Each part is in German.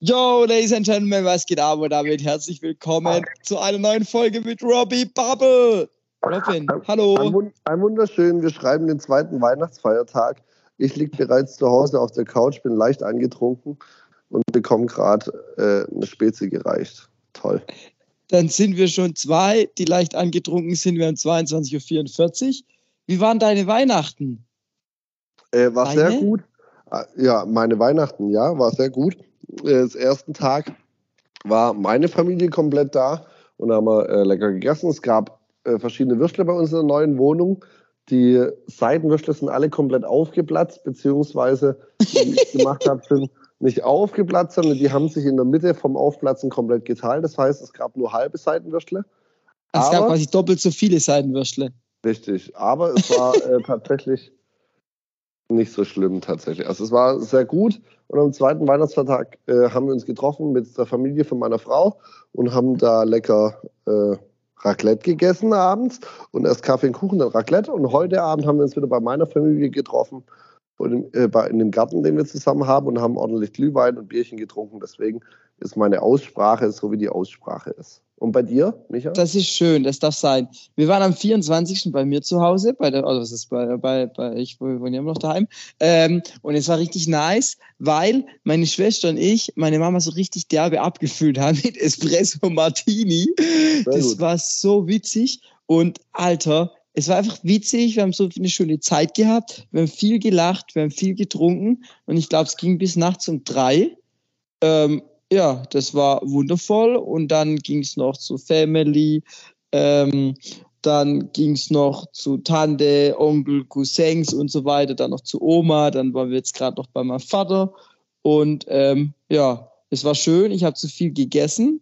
Yo, Ladies and Gentlemen, was geht ab und damit herzlich willkommen zu einer neuen Folge mit Robbie Bubble. Robin, hallo. Ein, ein wunderschön, wir schreiben den zweiten Weihnachtsfeiertag. Ich liege bereits zu Hause auf der Couch, bin leicht angetrunken und bekomme gerade äh, eine Spezi gereicht. Toll. Dann sind wir schon zwei, die leicht angetrunken sind. Wir haben 22.44 Uhr. Wie waren deine Weihnachten? Äh, war deine? sehr gut. Ah, ja, meine Weihnachten, ja, war sehr gut. Äh, das ersten Tag war meine Familie komplett da und haben wir äh, lecker gegessen. Es gab äh, verschiedene Würstle bei uns in der neuen Wohnung. Die Seitenwürstle sind alle komplett aufgeplatzt, beziehungsweise die ich gemacht habe, sind nicht aufgeplatzt, sondern die haben sich in der Mitte vom Aufplatzen komplett geteilt. Das heißt, es gab nur halbe Seitenwürstle. Es gab quasi doppelt so viele Seitenwürstle. Richtig, aber es war äh, tatsächlich nicht so schlimm tatsächlich. Also es war sehr gut und am zweiten Weihnachtsfeiertag äh, haben wir uns getroffen mit der Familie von meiner Frau und haben da lecker äh, Raclette gegessen abends und erst Kaffee und Kuchen, dann Raclette und heute Abend haben wir uns wieder bei meiner Familie getroffen und, äh, bei, in dem Garten, den wir zusammen haben und haben ordentlich Glühwein und Bierchen getrunken. Deswegen ist meine Aussprache so, wie die Aussprache ist. Und bei dir, Micha? Das ist schön, das darf sein. Wir waren am 24. bei mir zu Hause, bei der, also das ist bei, bei, bei ich wohne immer noch daheim. Ähm, und es war richtig nice, weil meine Schwester und ich, meine Mama so richtig derbe abgefüllt haben mit Espresso Martini. das war so witzig. Und Alter, es war einfach witzig, wir haben so eine schöne Zeit gehabt, wir haben viel gelacht, wir haben viel getrunken und ich glaube, es ging bis nachts um drei. Ähm, ja, das war wundervoll. Und dann ging es noch zu Family, ähm, dann ging es noch zu Tante, Onkel, Cousins und so weiter, dann noch zu Oma, dann waren wir jetzt gerade noch bei meinem Vater. Und ähm, ja, es war schön, ich habe zu viel gegessen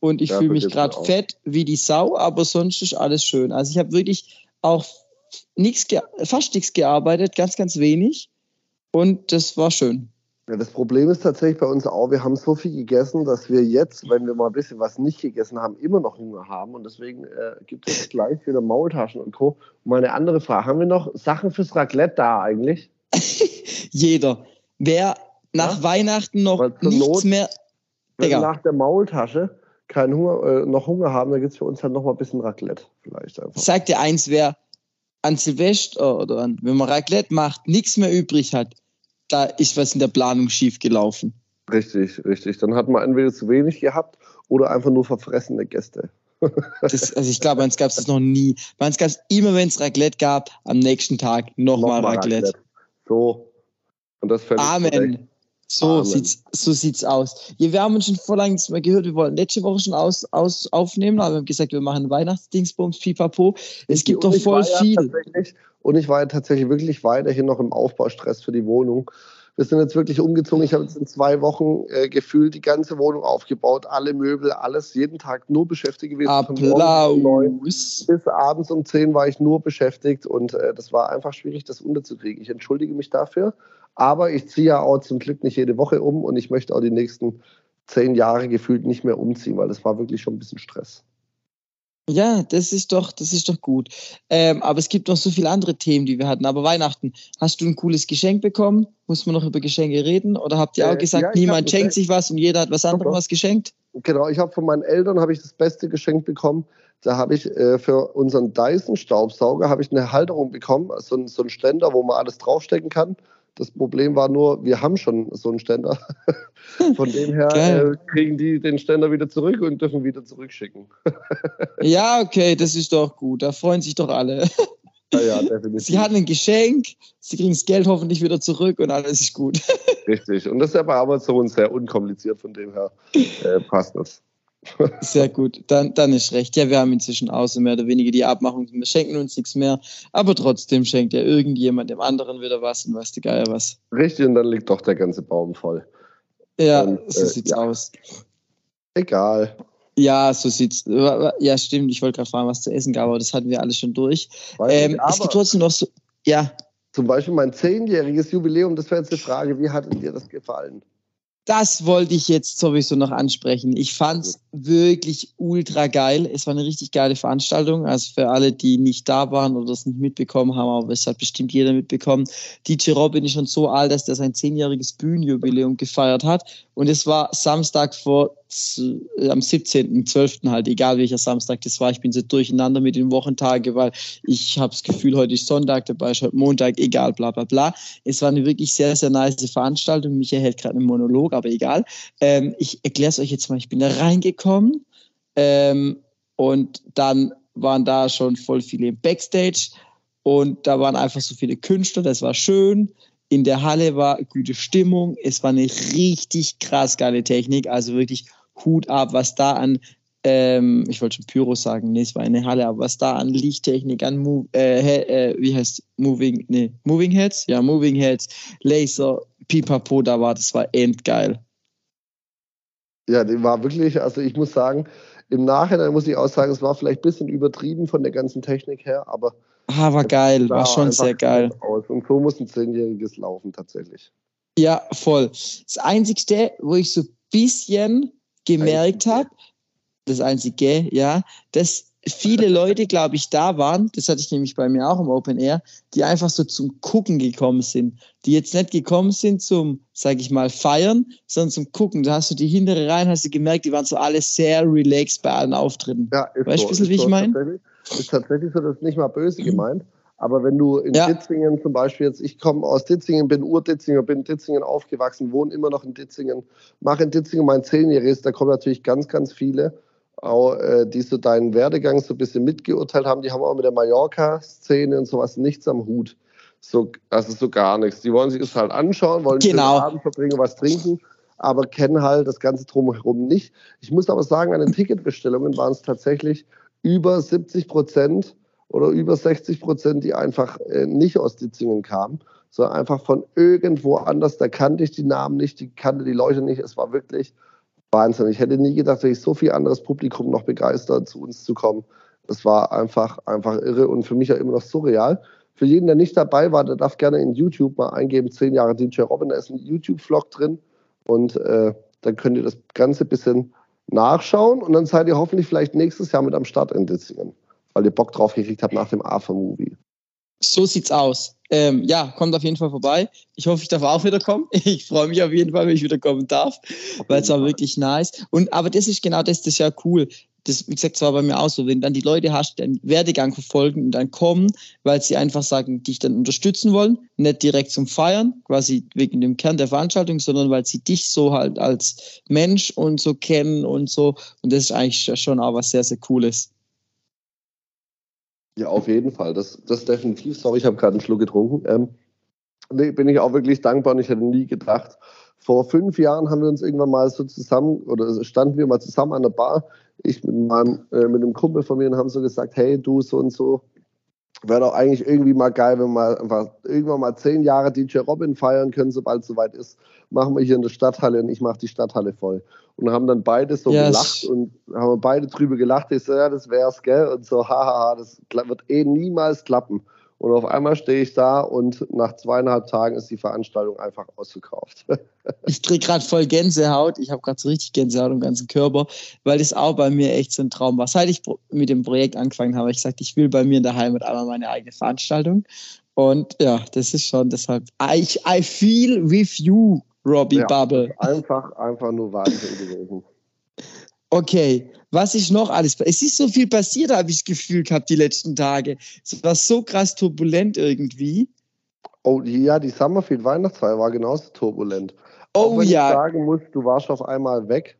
und ich ja, fühle mich gerade fett wie die Sau, aber sonst ist alles schön. Also ich habe wirklich auch nichts, fast nichts gearbeitet, ganz, ganz wenig. Und das war schön. Ja, das Problem ist tatsächlich bei uns auch, wir haben so viel gegessen, dass wir jetzt, wenn wir mal ein bisschen was nicht gegessen haben, immer noch Hunger haben. Und deswegen äh, gibt es gleich wieder Maultaschen und Co. Und mal eine andere Frage. Haben wir noch Sachen fürs Raclette da eigentlich? Jeder. Wer nach ja? Weihnachten noch nichts Not, mehr. Wenn wir nach der Maultasche keinen Hunger, äh, noch Hunger haben, dann gibt es für uns halt noch mal ein bisschen Raclette. Vielleicht einfach. Ich sag dir eins, wer an Silvester oder an, wenn man Raclette macht, nichts mehr übrig hat, da ist was in der Planung schiefgelaufen. Richtig, richtig. Dann hat man entweder zu wenig gehabt oder einfach nur verfressene Gäste. das, also ich glaube, bei uns gab es das noch nie. Bei uns gab es immer, wenn es Raclette gab, am nächsten Tag nochmal noch Raclette. Raclette. So. Und das Amen. Direkt. So Amen. sieht's, so sieht's aus. Ja, wir haben uns schon vor langem mal gehört, wir wollten letzte Woche schon aus, aus, aufnehmen, aber wir haben gesagt, wir machen Weihnachtsdingsbums, pipapo. Es gibt doch voll viel. Und ich war ja tatsächlich wirklich weiterhin noch im Aufbaustress für die Wohnung. Wir sind jetzt wirklich umgezogen. Ich habe jetzt in zwei Wochen äh, gefühlt die ganze Wohnung aufgebaut, alle Möbel, alles, jeden Tag nur beschäftigt gewesen. Applaus. bis abends um zehn war ich nur beschäftigt und äh, das war einfach schwierig, das unterzukriegen. Ich entschuldige mich dafür. Aber ich ziehe ja auch zum Glück nicht jede Woche um und ich möchte auch die nächsten zehn Jahre gefühlt nicht mehr umziehen, weil das war wirklich schon ein bisschen Stress. Ja, das ist doch, das ist doch gut. Ähm, aber es gibt noch so viele andere Themen, die wir hatten. Aber Weihnachten, hast du ein cooles Geschenk bekommen? Muss man noch über Geschenke reden? Oder habt ihr auch äh, gesagt, ja, niemand schenkt sich was und jeder hat was anderes was geschenkt? Genau, ich habe von meinen Eltern habe ich das beste Geschenk bekommen. Da habe ich äh, für unseren Dyson Staubsauger habe ich eine Halterung bekommen, so, so ein Ständer, wo man alles draufstecken kann. Das Problem war nur, wir haben schon so einen Ständer. Von dem her äh, kriegen die den Ständer wieder zurück und dürfen wieder zurückschicken. ja, okay, das ist doch gut. Da freuen sich doch alle. Ja, ja, definitiv. Sie hatten ein Geschenk, sie kriegen das Geld hoffentlich wieder zurück und alles ist gut. Richtig. Und das ist ja bei Amazon sehr unkompliziert, von dem her äh, passt das. Sehr gut, dann, dann ist recht. Ja, wir haben inzwischen auch so mehr oder weniger die Abmachung, wir schenken uns nichts mehr, aber trotzdem schenkt ja irgendjemand dem anderen wieder was und weiß die Geier was. Richtig, und dann liegt doch der ganze Baum voll. Ja, und, so äh, sieht's ja. aus. Egal. Ja, so sieht's. Ja, stimmt. Ich wollte gerade fragen, was zu essen gab, aber das hatten wir alles schon durch. Ähm, es gibt trotzdem noch so. Ja. Zum Beispiel mein zehnjähriges Jubiläum, das wäre jetzt die Frage, wie hat dir das gefallen? Das wollte ich jetzt sowieso noch ansprechen. Ich fand es wirklich ultra geil. Es war eine richtig geile Veranstaltung. Also für alle, die nicht da waren oder es nicht mitbekommen haben, aber es hat bestimmt jeder mitbekommen. DJ Robin ist schon so alt, dass der sein zehnjähriges Bühnenjubiläum gefeiert hat. Und es war Samstag vor am 17.12. halt, egal welcher Samstag das war. Ich bin so durcheinander mit den Wochentagen, weil ich habe das Gefühl, heute ist Sonntag, dabei ist heute Montag, egal, bla bla bla. Es war eine wirklich sehr, sehr nice Veranstaltung. Michael hält gerade einen Monolog, aber egal. Ähm, ich erkläre es euch jetzt mal. Ich bin da reingekommen ähm, und dann waren da schon voll viele im Backstage und da waren einfach so viele Künstler, das war schön. In der Halle war gute Stimmung. Es war eine richtig krass geile Technik. Also wirklich Hut ab, was da an, ähm, ich wollte schon Pyro sagen, nee, es war eine Halle, aber was da an Lichttechnik, an Move, äh, äh, wie heißt Moving, nee, Moving Heads? Ja, Moving Heads, Laser, Pipapo da war, das war endgeil. Ja, die war wirklich, also ich muss sagen, im Nachhinein muss ich auch sagen, es war vielleicht ein bisschen übertrieben von der ganzen Technik her, aber. Ah, war geil, war schon sehr geil. Aus. Und so muss ein Zehnjähriges laufen, tatsächlich. Ja, voll. Das Einzige, wo ich so ein bisschen gemerkt habe, das einzige, ja, dass viele Leute, glaube ich, da waren, das hatte ich nämlich bei mir auch im Open Air, die einfach so zum Gucken gekommen sind, die jetzt nicht gekommen sind zum, sage ich mal, Feiern, sondern zum Gucken. Da hast du die hintere Reihen, hast du gemerkt, die waren so alle sehr relaxed bei allen Auftritten. Ja, ist weißt du, so, wie ich meine? Ist tatsächlich so, das ist nicht mal böse gemeint. Aber wenn du in ja. Ditzingen zum Beispiel jetzt, ich komme aus Ditzingen, bin Ur-Ditzinger, bin in Ditzingen aufgewachsen, wohne immer noch in Ditzingen, mache in Ditzingen mein Zehnjähriges, da kommen natürlich ganz, ganz viele, auch, äh, die so deinen Werdegang so ein bisschen mitgeurteilt haben, die haben auch mit der Mallorca-Szene und sowas nichts am Hut. So, also so gar nichts. Die wollen sich das halt anschauen, wollen genau. den Abend verbringen, was trinken, aber kennen halt das Ganze drumherum nicht. Ich muss aber sagen, an den Ticketbestellungen waren es tatsächlich über 70 Prozent oder über 60 Prozent, die einfach äh, nicht aus Ditzingen kamen, sondern einfach von irgendwo anders. Da kannte ich die Namen nicht, die kannte die Leute nicht. Es war wirklich Wahnsinn. Ich hätte nie gedacht, dass ich so viel anderes Publikum noch begeistert, zu uns zu kommen. Das war einfach, einfach irre und für mich ja immer noch surreal. Für jeden, der nicht dabei war, der darf gerne in YouTube mal eingeben, 10 Jahre DJ Robin, da ist ein YouTube-Vlog drin und äh, dann könnt ihr das Ganze ein bisschen nachschauen und dann seid ihr hoffentlich vielleicht nächstes Jahr mit am Start in Ditzingen weil ihr Bock drauf gekriegt habt nach dem AFA-Movie. So sieht's aus. Ähm, ja, kommt auf jeden Fall vorbei. Ich hoffe, ich darf auch wieder kommen. Ich freue mich auf jeden Fall, wenn ich wieder kommen darf, weil es war wirklich nice. Und aber das ist genau das, das ist ja cool. Das, wie gesagt, war bei mir auch so, wenn dann die Leute hast, den Werdegang verfolgen und dann kommen, weil sie einfach sagen, dich dann unterstützen wollen, nicht direkt zum Feiern, quasi wegen dem Kern der Veranstaltung, sondern weil sie dich so halt als Mensch und so kennen und so. Und das ist eigentlich schon auch was sehr, sehr Cooles. Ja, auf jeden Fall. Das, das definitiv. Sorry, ich habe gerade einen Schluck getrunken. Ähm, nee, bin ich auch wirklich dankbar und ich hätte nie gedacht. Vor fünf Jahren haben wir uns irgendwann mal so zusammen oder standen wir mal zusammen an der Bar. Ich mit meinem äh, mit einem Kumpel von mir und haben so gesagt, hey du so und so, wäre doch eigentlich irgendwie mal geil, wenn wir einfach irgendwann mal zehn Jahre DJ Robin feiern können, sobald es soweit ist. Machen wir hier in der Stadthalle und ich mache die Stadthalle voll. Und haben dann beide so yes. gelacht und haben beide drüber gelacht. Ich so, ja, das wär's, gell? Und so, hahaha, das wird eh niemals klappen. Und auf einmal stehe ich da und nach zweieinhalb Tagen ist die Veranstaltung einfach ausverkauft. ich kriege gerade voll Gänsehaut. Ich habe gerade so richtig Gänsehaut im ganzen Körper, weil das auch bei mir echt so ein Traum war. Seit ich mit dem Projekt angefangen habe, habe ich gesagt, ich will bei mir in der Heimat einmal meine eigene Veranstaltung. Und ja, das ist schon deshalb. I, I feel with you, Robbie ja, Bubble. Einfach, einfach nur Wahnsinn gewesen. Okay, was ist noch alles? Es ist so viel passiert, habe ich das Gefühl gehabt, die letzten Tage. Es war so krass turbulent irgendwie. Oh ja, die Summerfield Weihnachtsfeier war genauso turbulent. Oh Auch wenn ja. Ich sagen muss, du warst auf einmal weg.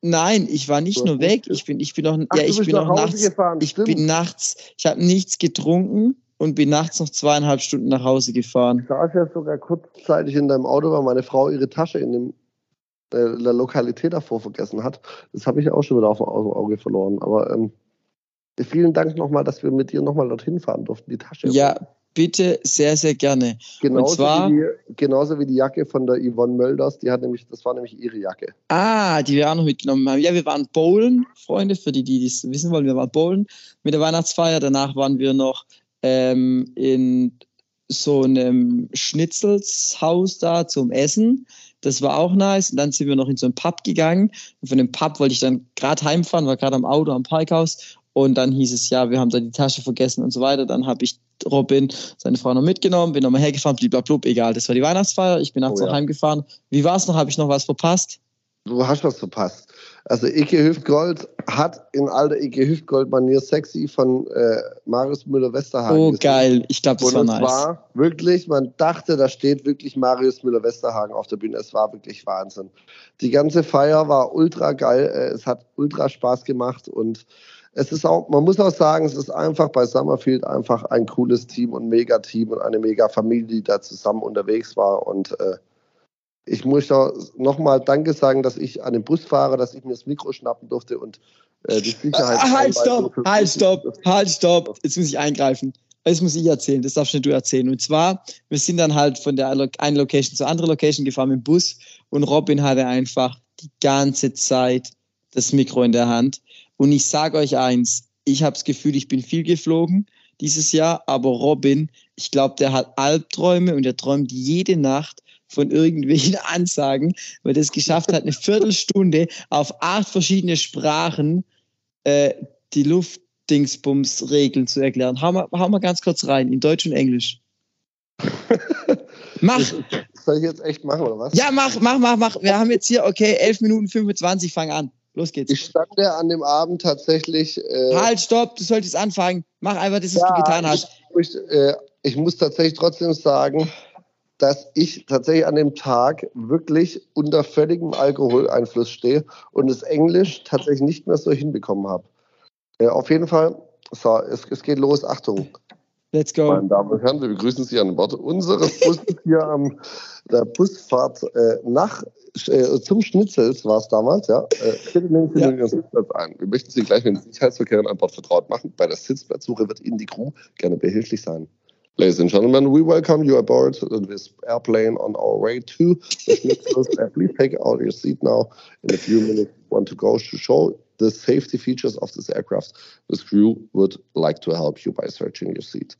Nein, ich war nicht nur weg. Ich bin, ich bin noch, Ach, ja, ich bin noch nachts. Gefahren. Ich Stimmt. bin nachts. Ich habe nichts getrunken und bin nachts noch zweieinhalb Stunden nach Hause gefahren. Ich saß ja sogar kurzzeitig in deinem Auto, weil meine Frau ihre Tasche in dem äh, der Lokalität davor vergessen hat. Das habe ich auch schon wieder auf dem Auge verloren. Aber ähm, vielen Dank nochmal, dass wir mit dir nochmal dorthin fahren durften, die Tasche. Ja, bitte, sehr, sehr gerne. Genauso, zwar, wie die, genauso wie die Jacke von der Yvonne Mölders, die hat nämlich, das war nämlich ihre Jacke. Ah, die wir auch noch mitgenommen haben. Ja, wir waren bowlen, Freunde, für die, die das wissen wollen, wir waren bowlen mit der Weihnachtsfeier. Danach waren wir noch ähm, in so einem Schnitzelshaus da zum Essen Das war auch nice. Und dann sind wir noch in so einen Pub gegangen. Und von dem Pub wollte ich dann gerade heimfahren, war gerade am Auto am Parkhaus. Und dann hieß es, ja, wir haben da die Tasche vergessen und so weiter. Dann habe ich Robin, seine Frau, noch mitgenommen, bin nochmal hergefahren, blablabla, egal. Das war die Weihnachtsfeier. Ich bin nachts oh, ja. noch heimgefahren. Wie war es noch? Habe ich noch was verpasst? Du hast was verpasst. Also Ike Hüftgold hat in alter Ike Hüftgold-Manier sexy von äh, Marius Müller-Westerhagen Oh, gesehen. geil. Ich glaube, das Und war nice. war wirklich, man dachte, da steht wirklich Marius Müller-Westerhagen auf der Bühne. Es war wirklich Wahnsinn. Die ganze Feier war ultra geil. Äh, es hat ultra Spaß gemacht und es ist auch, man muss auch sagen, es ist einfach bei Summerfield einfach ein cooles Team und mega Team und eine mega Familie, die da zusammen unterwegs war und äh, ich muss da nochmal Danke sagen, dass ich an den Bus fahre, dass ich mir das Mikro schnappen durfte und äh, die Sicherheit. Ah, halt, stopp, halt, stopp, halt, stopp. Jetzt muss ich eingreifen. Das muss ich erzählen, das darfst nicht du erzählen. Und zwar, wir sind dann halt von der einen Location zur anderen Location gefahren mit dem Bus und Robin hatte einfach die ganze Zeit das Mikro in der Hand. Und ich sage euch eins, ich habe das Gefühl, ich bin viel geflogen dieses Jahr, aber Robin, ich glaube, der hat Albträume und er träumt jede Nacht von irgendwelchen Ansagen, weil es geschafft hat, eine Viertelstunde auf acht verschiedene Sprachen äh, die Luftdingsbums-Regeln zu erklären. Hau mal, hau mal ganz kurz rein, in Deutsch und Englisch. mach! Soll ich jetzt echt machen, oder was? Ja, mach, mach, mach, mach. Wir haben jetzt hier, okay, 11 Minuten 25, fang an. Los geht's. Ich stand ja an dem Abend tatsächlich. Äh, halt, stopp, du solltest anfangen. Mach einfach das, was ja, du getan hast. Ich, ich, äh, ich muss tatsächlich trotzdem sagen, dass ich tatsächlich an dem Tag wirklich unter völligem Alkoholeinfluss stehe und das Englisch tatsächlich nicht mehr so hinbekommen habe. Äh, auf jeden Fall, so, es, es, geht los, Achtung. Let's go. Meine Damen und Herren, wir begrüßen Sie an Bord unseres Busses hier am der Busfahrt äh, nach äh, zum Schnitzels war es damals, ja. Äh, bitte nehmen Sie ja. Ihren Sitzplatz ein. Wir möchten Sie gleich mit den Sicherheitsverkehren an Bord vertraut machen. Bei der Sitzplatzsuche wird Ihnen die Crew gerne behilflich sein. Ladies and gentlemen, we welcome you aboard this airplane on our way to please take out your seat now. In a few minutes, we want to go to show the safety features of this aircraft. This crew would like to help you by searching your seat.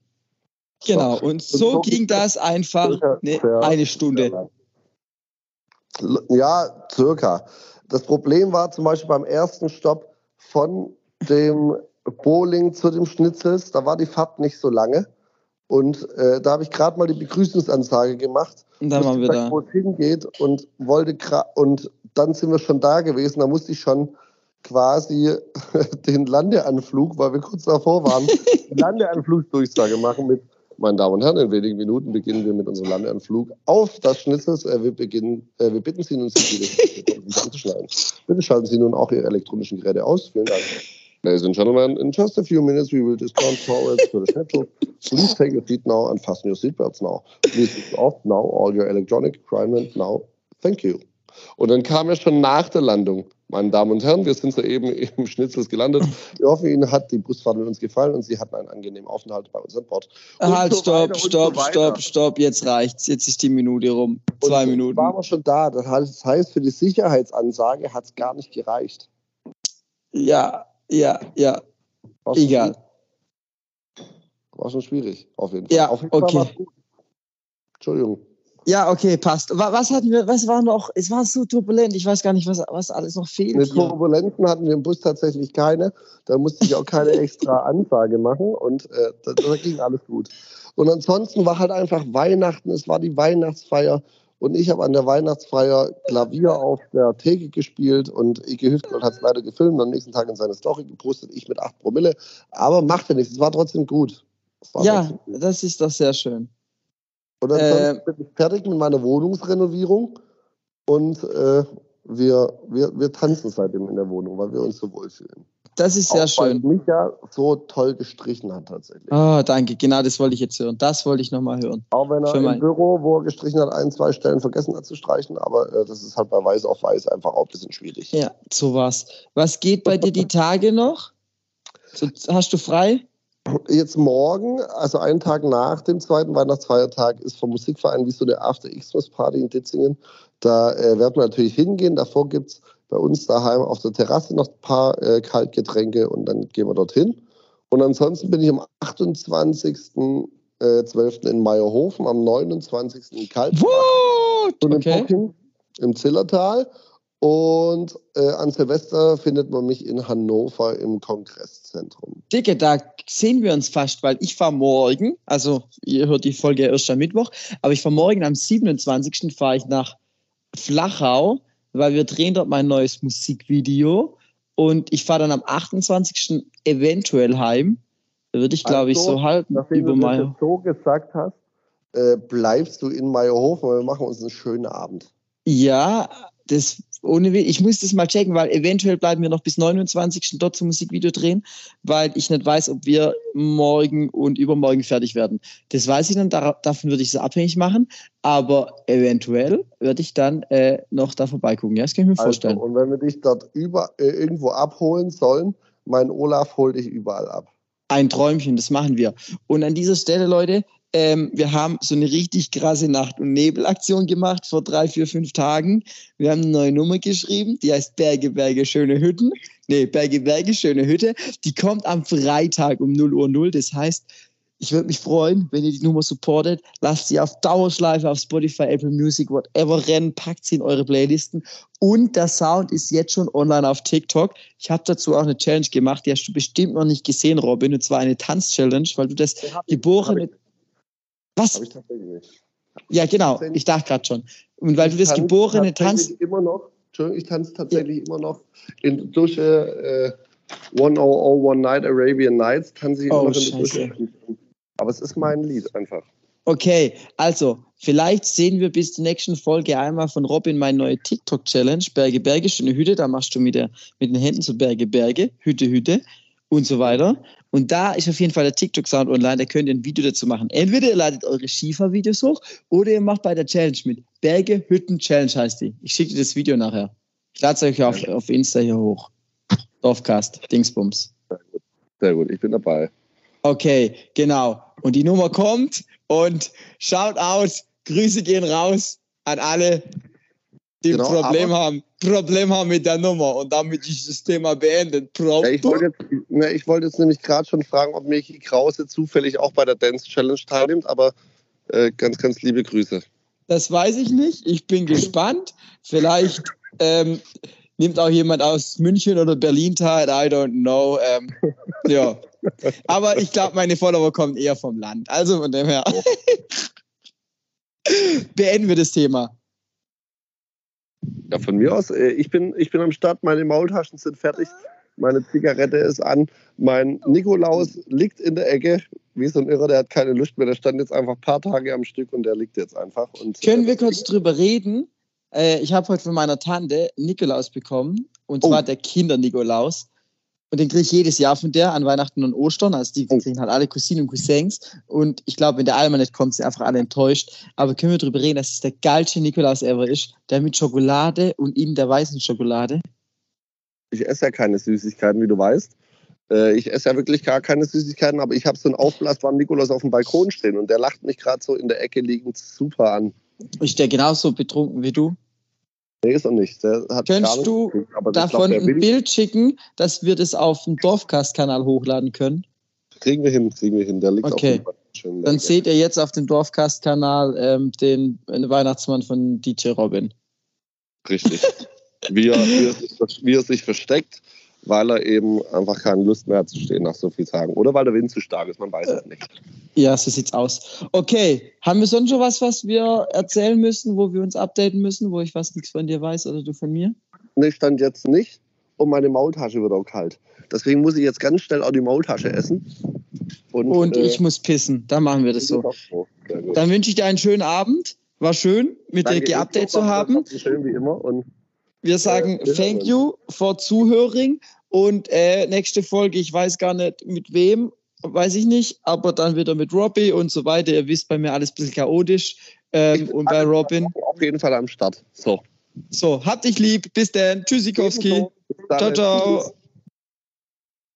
Genau, und so, so ging das einfach ne, eine Stunde. Ja, circa. Das Problem war zum Beispiel beim ersten Stopp von dem Bowling zu dem Schnitzels, da war die Fahrt nicht so lange. Und äh, da habe ich gerade mal die Begrüßungsansage gemacht, und dann waren wir da. wo es hingeht und wollte und dann sind wir schon da gewesen. Da musste ich schon quasi den Landeanflug, weil wir kurz davor waren, Landeanflugsdurchsage machen mit, meine Damen und Herren, in wenigen Minuten beginnen wir mit unserem Landeanflug auf das Schnitzels. Äh, wir, beginnen, äh, wir bitten Sie nun, sich anzuschneiden. Bitte schalten Sie nun auch Ihre elektronischen Geräte aus. Vielen Dank. Ladies and gentlemen, in just a few minutes we will discount forward to the schedule. Please take your seat now and fasten your seatbelts now. Please off now all your electronic equipment now. Thank you. Und dann kam er schon nach der Landung. Meine Damen und Herren, wir sind soeben im Schnitzels gelandet. Wir hoffen, Ihnen hat die Busfahrt mit uns gefallen und Sie hatten einen angenehmen Aufenthalt bei uns an Bord. Und halt, so stopp, stopp, so stopp, stopp, jetzt reicht's. Jetzt ist die Minute rum. Zwei und Minuten. waren wir schon da. Das heißt, für die Sicherheitsansage hat es gar nicht gereicht. Ja, ja, ja. War Egal. War schon schwierig, auf jeden Fall. Ja, auf jeden okay. Fall Entschuldigung. Ja, okay, passt. Was hatten wir, was war noch? Es war so turbulent, ich weiß gar nicht, was, was alles noch fehlt. Eine Turbulenzen hatten wir im Bus tatsächlich keine. Da musste ich auch keine extra Ansage machen und äh, da, da ging alles gut. Und ansonsten war halt einfach Weihnachten, es war die Weihnachtsfeier. Und ich habe an der Weihnachtsfeier Klavier auf der Theke gespielt und Ike Hüftgold hat es leider gefilmt und am nächsten Tag in seine Story gepostet, ich mit 8 Promille. Aber macht ja nichts, es war trotzdem gut. War ja, trotzdem gut. das ist doch sehr schön. Und dann äh, bin ich fertig mit meiner Wohnungsrenovierung und äh, wir, wir, wir tanzen seitdem in der Wohnung, weil wir uns so wohlfühlen. Das ist sehr schön. Weil mich ja so toll gestrichen hat tatsächlich. Oh, danke. Genau das wollte ich jetzt hören. Das wollte ich nochmal hören. Auch wenn er Für im mein... Büro, wo er gestrichen hat, ein, zwei Stellen vergessen hat zu streichen. Aber äh, das ist halt bei Weiß auf Weiß einfach auch ein bisschen schwierig. Ja, so was. Was geht bei dir die Tage noch? So, hast du frei? Jetzt morgen, also einen Tag nach dem zweiten Weihnachtsfeiertag, ist vom Musikverein wie so eine After-Xmas-Party in Ditzingen. Da äh, werden wir natürlich hingehen. Davor gibt es bei uns daheim auf der Terrasse noch ein paar äh, Kaltgetränke und dann gehen wir dorthin. Und ansonsten bin ich am 28.12. Äh, in Meierhofen, am 29. in Kaltbach. What? Okay. im Zillertal. Und äh, an Silvester findet man mich in Hannover im Kongresszentrum. Dicke, da sehen wir uns fast, weil ich fahre morgen, also ihr hört die Folge erst am Mittwoch, aber ich fahre morgen am 27. fahre ich nach Flachau, weil wir drehen dort mein neues Musikvideo. Und ich fahre dann am 28. eventuell heim. Da würde ich, glaube ich, Also, so halten Nachdem über du das jetzt so gesagt hast, äh, bleibst du in Meierhofen, weil wir machen uns einen schönen Abend. Ja, das ohne. Ich muss das mal checken, weil eventuell bleiben wir noch bis 29. dort zum Musikvideo drehen, weil ich nicht weiß, ob wir morgen und übermorgen fertig werden. Das weiß ich dann, davon würde ich es abhängig machen, aber eventuell werde ich dann äh, noch da vorbeigucken. Ja, das kann ich mir vorstellen. Also, und wenn wir dich dort über, äh, irgendwo abholen sollen, mein Olaf holt dich überall ab. Ein Träumchen, das machen wir. Und an dieser Stelle, Leute, ähm, wir haben so eine richtig krasse Nacht- und Nebelaktion gemacht vor drei, vier, fünf Tagen. Wir haben eine neue Nummer geschrieben, die heißt Berge, Berge, schöne Hütten. Nee, Berge, Berge, schöne Hütte. Die kommt am Freitag um 0 Uhr 0. Das heißt, ich würde mich freuen, wenn ihr die Nummer supportet. Lasst sie auf Dauerschleife auf Spotify, Apple Music, whatever rennen, packt sie in eure Playlisten. Und der Sound ist jetzt schon online auf TikTok. Ich habe dazu auch eine Challenge gemacht, die hast du bestimmt noch nicht gesehen, Robin. Und zwar eine Tanz-Challenge, weil du das geborene. Was? Habe ich tatsächlich nicht. Ja, genau. Ich dachte gerade schon. Und weil du das geborene Tanz. tatsächlich immer noch, Entschuldigung, ich tanze tatsächlich immer noch in Dusche äh, 100 Night Arabian Nights, tanze ich Oh, immer noch in Scheiße. Dusche. Aber es ist mein Lied einfach. Okay, also vielleicht sehen wir bis zur nächsten Folge einmal von Robin meine neue TikTok-Challenge. Berge, Berge, schöne Hütte. Da machst du mit, der, mit den Händen so Berge, Berge, Hütte, Hütte und so weiter. Und da ist auf jeden Fall der TikTok-Sound online. Da könnt ihr ein Video dazu machen. Entweder ihr ladet eure Skifahr-Videos hoch oder ihr macht bei der Challenge mit. Berge, Hütten, Challenge heißt die. Ich schicke dir das Video nachher. Ich lade es euch auf, auf Insta hier hoch. Dorfcast, Dingsbums. Sehr gut, ich bin dabei. Okay, genau. Und die Nummer kommt und shout out, Grüße gehen raus an alle, die Genau, Problem haben, Problem haben mit der Nummer. Und damit ist das Thema beendet. Pro Ja, ich wollte jetzt, ne, ich wollte jetzt nämlich gerade schon fragen, ob Michi Krause zufällig auch bei der Dance Challenge teilnimmt, aber äh, ganz, ganz liebe Grüße. das weiß ich nicht. Ich bin gespannt. Vielleicht ähm, nimmt auch jemand aus München oder Berlin teil. I don't know. Ähm, ja. Aber ich glaube, meine Follower kommen eher vom Land. Also von dem her. Beenden wir das Thema. Ja, von mir aus, äh, ich, bin, ich bin am Start, meine Maultaschen sind fertig, meine Zigarette ist an, mein Nikolaus liegt in der Ecke, wie so ein Irrer, der hat keine Lust mehr, der stand jetzt einfach ein paar Tage am Stück und der liegt jetzt einfach. Und, Können äh, wir kurz drüber reden? Äh, ich habe heute von meiner Tante Nikolaus bekommen. Und zwar Oh. der Kinder-Nikolaus. Und den kriege ich jedes Jahr von der an Weihnachten und Ostern. Also die Oh. kriegen halt alle Cousinen und Cousins. Und ich glaube, wenn der Alma nicht kommt, sind einfach alle enttäuscht. Aber können wir drüber reden, dass es der geilste Nikolaus ever ist? Der mit Schokolade und innen der weißen Schokolade. Ich esse ja keine Süßigkeiten, wie du weißt. Äh, Ich esse ja wirklich gar keine Süßigkeiten, aber ich habe so einen aufblasbaren Nikolaus auf dem Balkon stehen und der lacht mich gerade so in der Ecke liegend super an. Ist der genauso betrunken wie du? Nee, ist er nicht. Der hat Könntest du ich Davon glaub, ein. Bild schicken, dass wir das auf dem Dorfcast-Kanal hochladen können. Kriegen wir hin, kriegen wir hin. Der liegt Okay. auf schön Dann seht ihr jetzt auf dem Dorfcast-Kanal ähm, den äh, Weihnachtsmann von DJ Robin. Richtig. Wie er, wie, er sich, wie er sich versteckt, weil er eben einfach keine Lust mehr hat zu stehen nach so vielen Tagen. Oder weil der Wind zu stark ist, man weiß es nicht. Ja, so sieht's aus. Okay, haben wir sonst schon was, was wir erzählen müssen, wo wir uns updaten müssen, wo ich was nichts von dir weiß oder du von mir? Nee, stand jetzt nicht und meine Maultasche wird auch kalt. Deswegen muss ich jetzt ganz schnell auch die Maultasche essen. Und, Und äh, ich muss pissen. Dann machen wir das so. Dann wünsche ich dir einen schönen Abend. War schön, mit dir Danke, geupdate ebenso. zu haben. Schön wie immer. Und Wir sagen Ja, thank you for Zuhöring und äh, nächste Folge, ich weiß gar nicht mit wem, weiß ich nicht, aber dann wieder mit Robbie und so weiter. Ihr wisst, bei mir alles ein bisschen chaotisch ähm, und bei Robin. auf jeden Fall am Start. So. So, habt dich lieb. Bis dann. Tschüssikowski. Ciao, ciao. Tschüss.